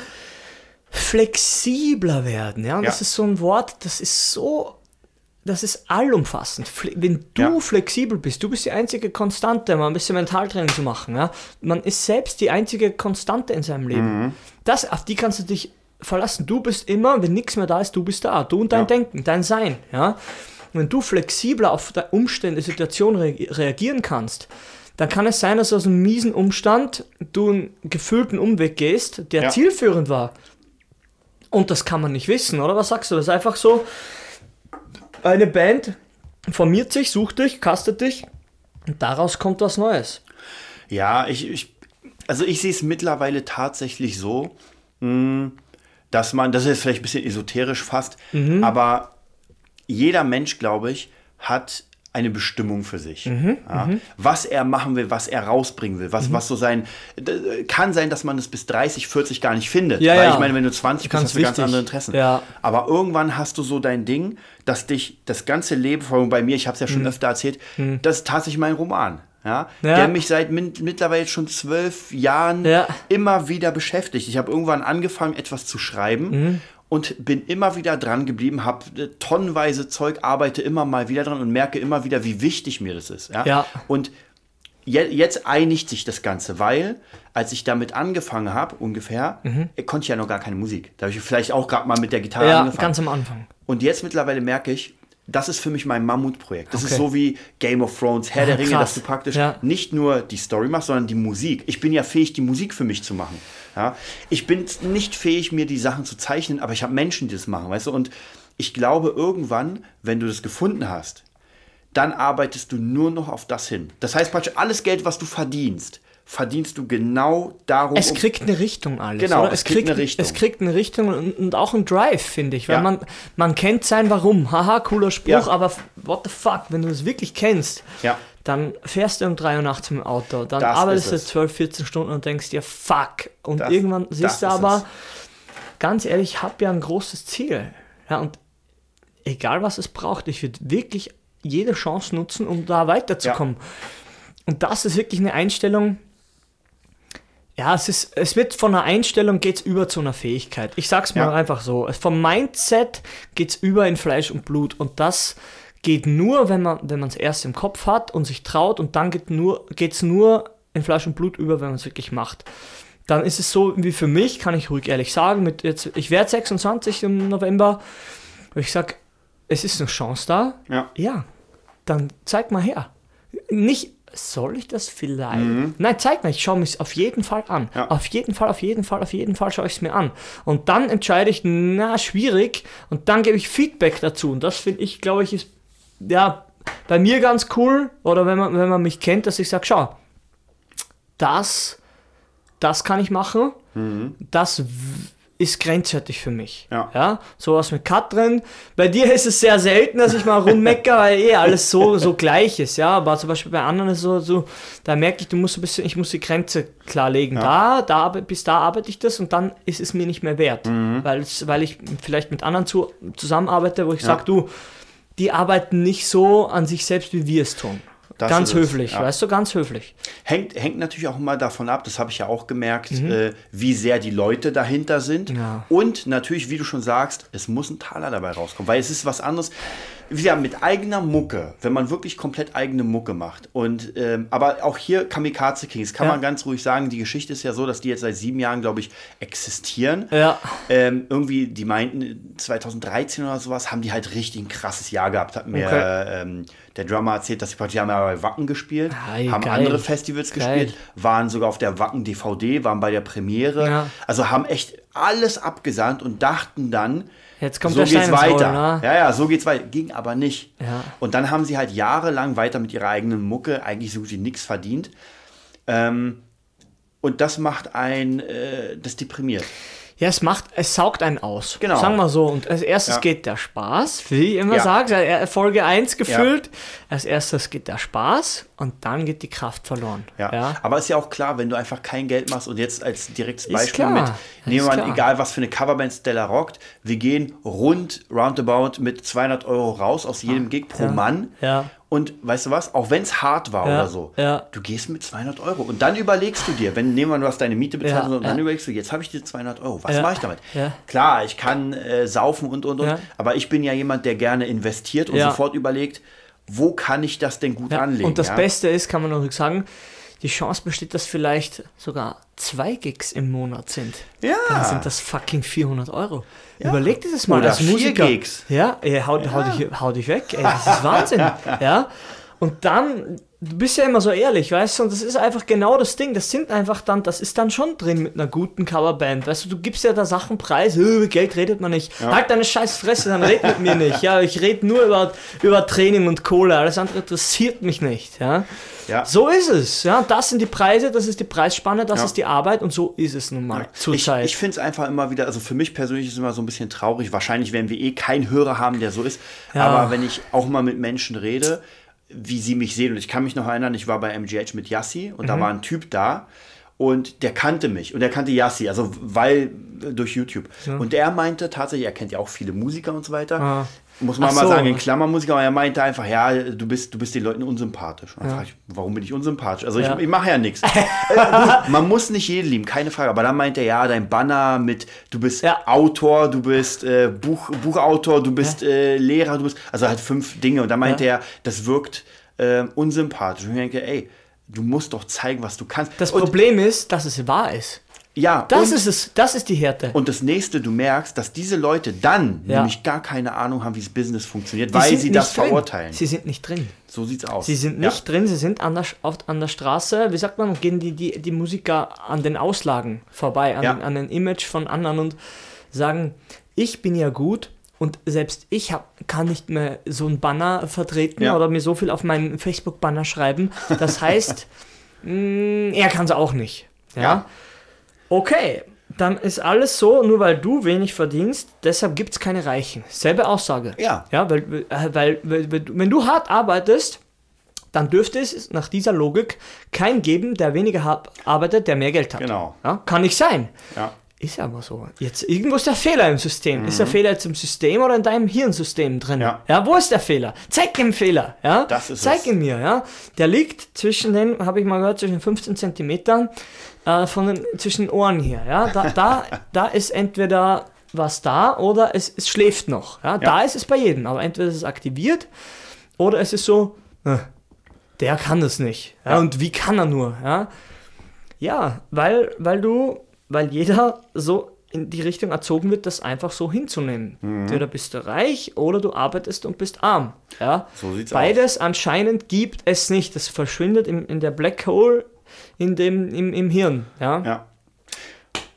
B: flexibler werden. Ja? Und
A: Ja.
B: Das ist so ein Wort, das ist so das ist allumfassend. Wenn du
A: Ja.
B: flexibel bist, du bist die einzige Konstante, mal ein bisschen Mentaltraining zu machen. Ja? Man ist selbst die einzige Konstante in seinem Leben. Das, auf die kannst du dich verlassen. Du bist immer, wenn nichts mehr da ist, du bist da. Du und dein
A: Ja.
B: Denken, dein Sein. Ja? Und wenn du flexibler auf die Umstände, Situation re reagieren kannst, dann kann es sein, dass aus einem miesen Umstand du einen gefühlten Umweg gehst, der
A: Ja.
B: zielführend war. Und das kann man nicht wissen, oder? Was sagst du? Das ist einfach so, eine Band formiert sich, sucht dich, castet dich und daraus kommt was Neues.
A: Ja, ich, ich also ich sehe es mittlerweile tatsächlich so, mh, dass man, das ist vielleicht ein bisschen esoterisch fast,
B: Mhm.
A: aber jeder Mensch, glaube ich, hat eine Bestimmung für sich.
B: Mhm,
A: ja, was er machen will, was er rausbringen will, was, was so sein. Kann sein, dass man es bis 30, 40 gar nicht findet.
B: Ja,
A: weil
B: ja.
A: ich meine, wenn du 20 bist, hast du ganz andere Interessen.
B: Ja.
A: Aber irgendwann hast du so dein Ding, dass dich das ganze Leben, vor allem bei mir, ich habe es ja schon öfter erzählt, das ist tatsächlich mein Roman. Ja,
B: Mhm. Ja.
A: der mich seit min mittlerweile schon zwölf Jahren
B: Ja.
A: immer wieder beschäftigt. Ich habe irgendwann angefangen, etwas zu schreiben
B: Mhm.
A: und bin immer wieder dran geblieben, habe äh, tonnenweise Zeug, arbeite immer mal wieder dran und merke immer wieder, wie wichtig mir das ist. Ja?
B: Ja.
A: Und je, jetzt einigt sich das Ganze, weil als ich damit angefangen habe, ungefähr, äh, konnte ich ja noch gar keine Musik. Da habe ich vielleicht auch gerade mal mit der Gitarre
B: Mhm. Ja,
A: angefangen.
B: ganz am Anfang.
A: Und jetzt mittlerweile merke ich, das ist für mich mein Mammutprojekt. Das ist
B: Okay.
A: so wie Game of Thrones, Herr
B: Ah,
A: der Ringe,
B: krass.
A: dass du praktisch
B: Ja.
A: nicht nur die Story machst, sondern die Musik. Ich bin ja fähig, die Musik für mich zu machen. Ja? Ich bin nicht fähig, mir die Sachen zu zeichnen, aber ich habe Menschen, die das machen, weißt du? Und ich glaube, irgendwann, wenn du das gefunden hast, dann arbeitest du nur noch auf das hin. Das heißt praktisch, alles Geld, was du verdienst, verdienst du genau darum.
B: Es kriegt eine Richtung alles.
A: Genau, es
B: Es,
A: kriegt eine Richtung.
B: Es kriegt eine Richtung und, und auch einen Drive, finde ich. Weil
A: Ja.
B: man, man kennt sein Warum. Haha, cooler Spruch,
A: Ja.
B: aber what the fuck, wenn du das wirklich kennst,
A: Ja.
B: dann fährst du um 3 Uhr nachts dem Auto, dann
A: Das
B: arbeitest du
A: es.
B: 12, 14 Stunden und denkst dir, fuck. Und
A: Das-
B: irgendwann siehst du aber,
A: es.
B: ganz ehrlich, ich habe ja ein großes Ziel. Ja, und egal was es braucht, ich würde wirklich jede Chance nutzen, um da weiterzukommen. Und das ist wirklich eine Einstellung. Ja, es, ist, es wird von einer Einstellung geht's über zu einer Fähigkeit. Ich sag's mal
A: Ja.
B: einfach so. Vom Mindset geht's über in Fleisch und Blut. Und das geht nur, wenn man wenn es erst im Kopf hat und sich traut. Und dann geht nur, geht's nur in Fleisch und Blut über, wenn man es wirklich macht. Dann ist es so wie für mich, kann ich ruhig ehrlich sagen, mit jetzt, ich werde 26 im November. Und ich sag, es ist eine Chance da.
A: Ja.
B: Ja, dann zeig mal her. Nicht, soll ich das vielleicht? Nein, zeig mal, ich schaue mich auf jeden Fall an.
A: Mhm. Ja.
B: Auf jeden Fall, auf jeden Fall, auf jeden Fall schaue ich es mir an. Und dann entscheide ich, na, schwierig. Und dann gebe ich Feedback dazu. Und das finde ich, glaube ich, ist, ja, bei mir ganz cool. Oder wenn man, wenn man mich kennt, dass ich sage, schau, das, das kann ich machen. Das w- ist grenzwertig für mich.
A: Ja.
B: ja. Sowas mit Katrin. Bei dir ist es sehr selten, dass ich mal rummecker, weil eh alles so, so gleich ist, ja. Aber zum Beispiel bei anderen ist es so, so da merke ich, du musst ein bisschen, ich muss die Grenze klarlegen. Da, da, arbe- bis da arbeite ich das und dann ist es mir nicht mehr wert.
A: Mhm.
B: Weil, es, weil ich vielleicht mit anderen zu, zusammenarbeite, wo ich sage, du, die arbeiten nicht so an sich selbst, wie wir es tun.
A: Das
B: ganz höflich,
A: ja.
B: weißt du, ganz höflich.
A: Hängt, hängt natürlich auch immer davon ab, das habe ich ja auch gemerkt, äh, wie sehr die Leute dahinter sind.
B: Mhm. Ja.
A: Und natürlich, wie du schon sagst, es muss ein Taler dabei rauskommen, weil es ist was anderes. Ja, mit eigener Mucke, wenn man wirklich komplett eigene Mucke macht. Und ähm, aber auch hier Kamikaze Kings, kann
B: Ja.
A: man ganz ruhig sagen, die Geschichte ist ja so, dass die jetzt seit sieben Jahren, glaube ich, existieren.
B: Ja.
A: Ähm, irgendwie, die meinten, 2013 oder sowas, haben die halt richtig ein krasses Jahr gehabt. Hat mir
B: Okay.
A: ähm, der Drummer erzählt, dass sie praktisch haben ja bei Wacken gespielt,
B: Ei,
A: haben
B: geil.
A: andere Festivals
B: Geil.
A: gespielt, waren sogar auf der Wacken DVD, waren bei der Premiere.
B: Ja.
A: Also haben echt alles abgesandt und dachten dann,
B: Jetzt kommt
A: so
B: der
A: geht's
B: Stein
A: weiter.
B: Rollen, ne?
A: Ja, ja, so geht's weiter. Ging aber nicht.
B: Ja.
A: Und dann haben sie halt jahrelang weiter mit ihrer eigenen Mucke eigentlich so gut wie nichts verdient. Ähm, und das macht ein, äh, das deprimiert.
B: Ja, es macht, es saugt einen aus.
A: Genau.
B: Sagen wir so. Und als erstes
A: Ja.
B: geht der Spaß, wie ich immer
A: Ja.
B: sage, Folge 1 gefüllt. Als erstes geht der Spaß und dann geht die Kraft verloren.
A: Ja. aber ist ja auch klar, wenn du einfach kein Geld machst und jetzt als direktes Beispiel mit, nehmen wir egal was für eine Coverband Stella rockt, wir gehen rund, roundabout mit 200 Euro raus aus jedem Gig pro
B: ja,
A: Mann.
B: ja.
A: Und weißt du was, auch wenn es hart war
B: Ja,
A: oder so,
B: ja.
A: du gehst mit 200 Euro und dann überlegst du dir, wenn nehmen wir, du hast deine Miete bezahlt
B: Ja,
A: und dann überlegst du, jetzt habe ich dir 200 Euro, was mache ich damit? Klar, ich kann äh, saufen und und und, aber ich bin ja jemand, der gerne investiert und sofort überlegt, wo kann ich das denn gut anlegen?
B: Und das? Beste ist, kann man noch sagen, die Chance besteht, dass vielleicht sogar zwei Gigs im Monat sind.
A: Ja.
B: Dann sind das fucking 400 Euro.
A: Ja.
B: Überleg dir das mal
A: Oder
B: als
A: vier
B: Musiker.
A: Gigs.
B: Ja, ey, hau, Hau, dich, hau dich weg. Ey, das ist Wahnsinn. [laughs] ja. Und dann, du bist ja immer so ehrlich, weißt du, und das ist einfach genau das Ding. Das sind einfach dann, das ist dann schon drin mit einer guten Coverband. Weißt du, du gibst ja da Sachen preis, äh, Geld redet man nicht. Halt deine scheiß Fresse, dann red mit mir nicht. Ja, ich rede nur über, über Training und Kohle. Alles andere interessiert mich nicht. Ja.
A: Ja.
B: So ist es. Ja, das sind die Preise, das ist die Preisspanne, das
A: Ja.
B: ist die Arbeit und so ist es nun mal zur
A: Ich,
B: Zeit.
A: ich finde es einfach immer wieder, also für mich persönlich ist es immer so ein bisschen traurig. Wahrscheinlich werden wir eh keinen Hörer haben, der so ist.
B: Ja.
A: Aber wenn ich auch mal mit Menschen rede, wie sie mich sehen, und ich kann mich noch erinnern, ich war bei MGH mit Yassi und
B: Mhm.
A: da war ein Typ da und der kannte mich und der kannte Yassi, also weil äh, durch YouTube. Und er meinte tatsächlich, er kennt ja auch viele Musiker und so weiter.
B: Ah.
A: Muss man
B: Ach
A: mal
B: so.
A: sagen, in Klammer Musiker, aber er meinte einfach, ja, du bist, du bist den Leuten unsympathisch. Und dann frage ich, warum bin ich unsympathisch? Also
B: Ja.
A: ich, ich mache ja nichts. [laughs] äh, man muss nicht jeden lieben, keine Frage. Aber dann meinte er, ja, dein Banner mit, du bist
B: Ja.
A: Autor, du bist äh, Buch, Buchautor, du bist äh, Lehrer, du bist, also halt fünf Dinge. Und dann meinte er, das wirkt äh, unsympathisch. Und ich denke, ey, du musst doch zeigen, was du kannst.
B: Das
A: und,
B: Problem ist, dass es wahr ist.
A: Ja,
B: Das ist es, das ist die Härte.
A: und das nächste, du merkst, dass diese Leute dann
B: Ja.
A: nämlich gar keine Ahnung haben, wie das Business funktioniert,
B: Die
A: weil sie das
B: drin.
A: verurteilen.
B: Sie sind nicht drin.
A: so sieht's aus.
B: Sie sind
A: Ja.
B: nicht drin, sie sind an der, oft an der Straße, wie sagt man, gehen die, die, die Musiker an den Auslagen vorbei, an,
A: Ja.
B: den, an den Image von anderen und sagen, ich bin ja gut und selbst ich hab, kann nicht mehr so ein Banner vertreten
A: Ja.
B: oder mir so viel auf meinen Facebook-Banner schreiben. Das heißt, [laughs] mh, er kann es auch nicht. Ja?
A: Ja.
B: Okay, dann ist alles so, nur weil du wenig verdienst, deshalb gibt es keine Reichen. Selbe Aussage.
A: Ja.
B: Ja, weil, weil, weil, wenn du hart arbeitest, dann dürfte es nach dieser Logik keinen geben, der weniger hart arbeitet, der mehr Geld hat.
A: Genau.
B: Ja, kann nicht sein.
A: Ja.
B: Ist aber so. Jetzt irgendwo ist der Fehler im System. Ist der Fehler jetzt im System oder in deinem Hirnsystem drin?
A: Ja.
B: ja wo ist der Fehler? Zeig den Fehler. Ja?
A: Das ist
B: Zeig
A: es.
B: ihn mir. Ja? Der liegt zwischen den, habe ich mal gehört, zwischen 15 Zentimetern äh, von den, zwischen den Ohren hier. Ja? Da, da, da ist entweder was da oder es, es schläft noch. Ja? Da ist es bei jedem. Aber entweder ist es aktiviert oder es ist so, äh, der kann es nicht. Ja?
A: Ja.
B: Und wie kann er nur? Ja, ja weil, weil du, weil jeder so in die Richtung erzogen wird, das einfach so hinzunehmen.
A: Mhm.
B: Entweder bist du reich oder du arbeitest und bist arm. Ja?
A: So sieht's
B: Beides anscheinend gibt es nicht. Das verschwindet im, in der Black Hole in dem, im, im Hirn. Ja?
A: Ja.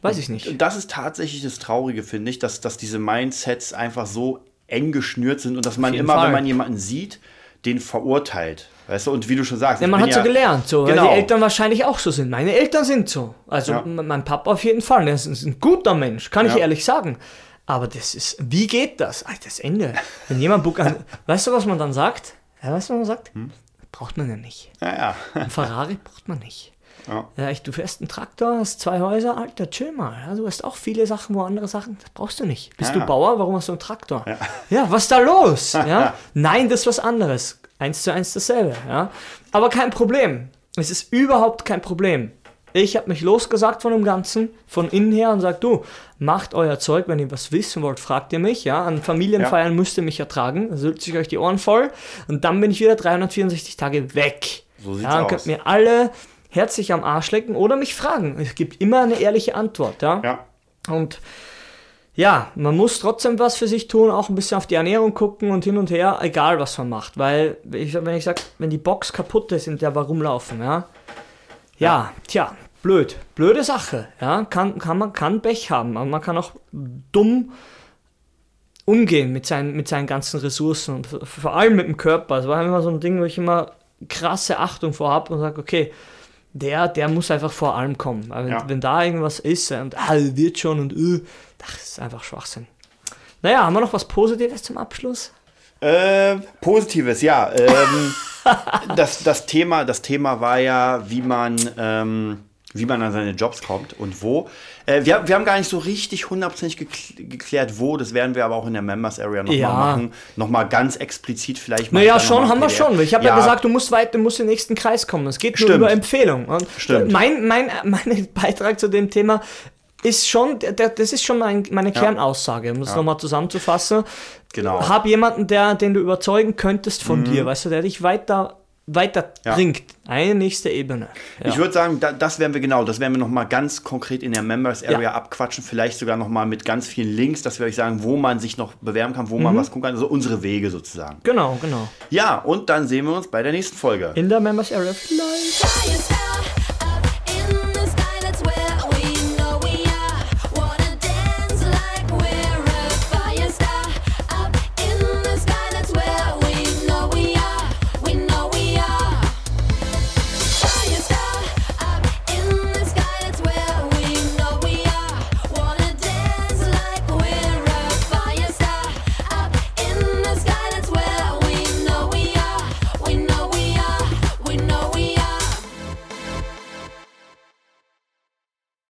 B: Weiß ich nicht.
A: Und das ist tatsächlich das Traurige, finde ich, dass, dass diese Mindsets einfach so eng geschnürt sind und dass man immer,
B: Fall.
A: wenn man jemanden sieht, den verurteilt. Weißt du, und wie du schon sagst,
B: Ja,
A: ich
B: man hat so gelernt, so,
A: Genau.
B: weil die Eltern wahrscheinlich auch so sind. Meine Eltern sind so. Also
A: Ja.
B: mein Papa auf jeden Fall. Der ist ein- guter Mensch, kann ich
A: Ja.
B: ehrlich sagen. Aber das ist, wie geht das? Alter, das Ende. Wenn jemand Book an, [laughs] weißt du, was man dann sagt? Ja, weißt du, was man sagt?
A: Hm?
B: Braucht man ja nicht.
A: Ja, ja.
B: Ein Ferrari braucht man nicht.
A: Ja.
B: Ja, ich, du fährst einen Traktor, hast zwei Häuser, Alter, chill mal. Ja, du hast auch viele Sachen, wo andere Sachen, das brauchst du nicht. Bist
A: Ja.
B: du Bauer, warum hast du einen Traktor? Ja, was ist da los? [laughs] Ja? Nein, das ist was anderes. Eins zu eins dasselbe. Ja? Aber kein Problem. Es ist überhaupt kein Problem. Ich habe mich losgesagt von dem Ganzen, von innen her und sag du, macht euer Zeug, wenn ihr was wissen wollt, fragt ihr mich. Ja? An Familienfeiern müsst ihr mich ertragen, dann sülzt sich euch die Ohren voll und dann bin ich wieder 364 Tage weg.
A: So sieht's
B: ja, und
A: aus.
B: könnt mir alle herzlich am Arsch lecken oder mich fragen. Es gibt immer eine ehrliche Antwort. Ja?
A: ja.
B: Und ja, man muss trotzdem was für sich tun, auch ein bisschen auf die Ernährung gucken und hin und her, egal was man macht. Weil, wenn ich, wenn ich sage, wenn die Box kaputt ist, in der wir rumlaufen, ja, ja, tja, blöd. Blöde Sache, ja, kann, kann man kann Pech haben, aber man kann auch dumm umgehen mit seinen, mit seinen ganzen Ressourcen und vor allem mit dem Körper. Das war immer so ein Ding, wo ich immer krasse Achtung vor habe und sage, okay, der, der muss einfach vor allem kommen. Wenn,
A: Ja.
B: wenn da irgendwas ist und ah, wird schon und äh, das ist einfach Schwachsinn. Naja, haben wir noch was Positives zum Abschluss?
A: Äh, Positives, ja. Ähm, [laughs] das, das, Thema, das Thema war ja, wie man, ähm, wie man an seine Jobs kommt und wo. Äh, wir, wir haben gar nicht so richtig hundertprozentig gekl- geklärt, wo. Das werden wir aber auch in der Members Area nochmal
B: Ja.
A: machen. Nochmal ganz explizit vielleicht. ich
B: Naja, schon,
A: mal
B: haben wir schon. Ich habe ja. gesagt, du musst weit, du musst in den nächsten Kreis kommen. Es geht nur
A: Stimmt.
B: über Empfehlung. Und
A: Stimmt.
B: Mein, mein, mein [laughs] Beitrag zu dem Thema ist schon, das ist schon mein, meine Kernnaussage, um das nochmal zusammenzufassen.
A: Genau. Mhm.
B: Hab jemanden, der, den du überzeugen könntest von dir, weißt du, der dich weiter, weiter
A: Ja.
B: bringt. Eine nächste Ebene. Ja.
A: Ich würde sagen, da, das werden wir genau, das werden wir nochmal ganz konkret in der Members Area
B: Ja.
A: abquatschen. Vielleicht sogar nochmal mit ganz vielen Links, dass wir euch sagen, wo man sich noch bewerben kann, wo
B: Mhm.
A: man was gucken kann. Also unsere Wege sozusagen.
B: Genau, genau.
A: Ja, und dann sehen wir uns bei der nächsten Folge.
B: In der Members Area vielleicht.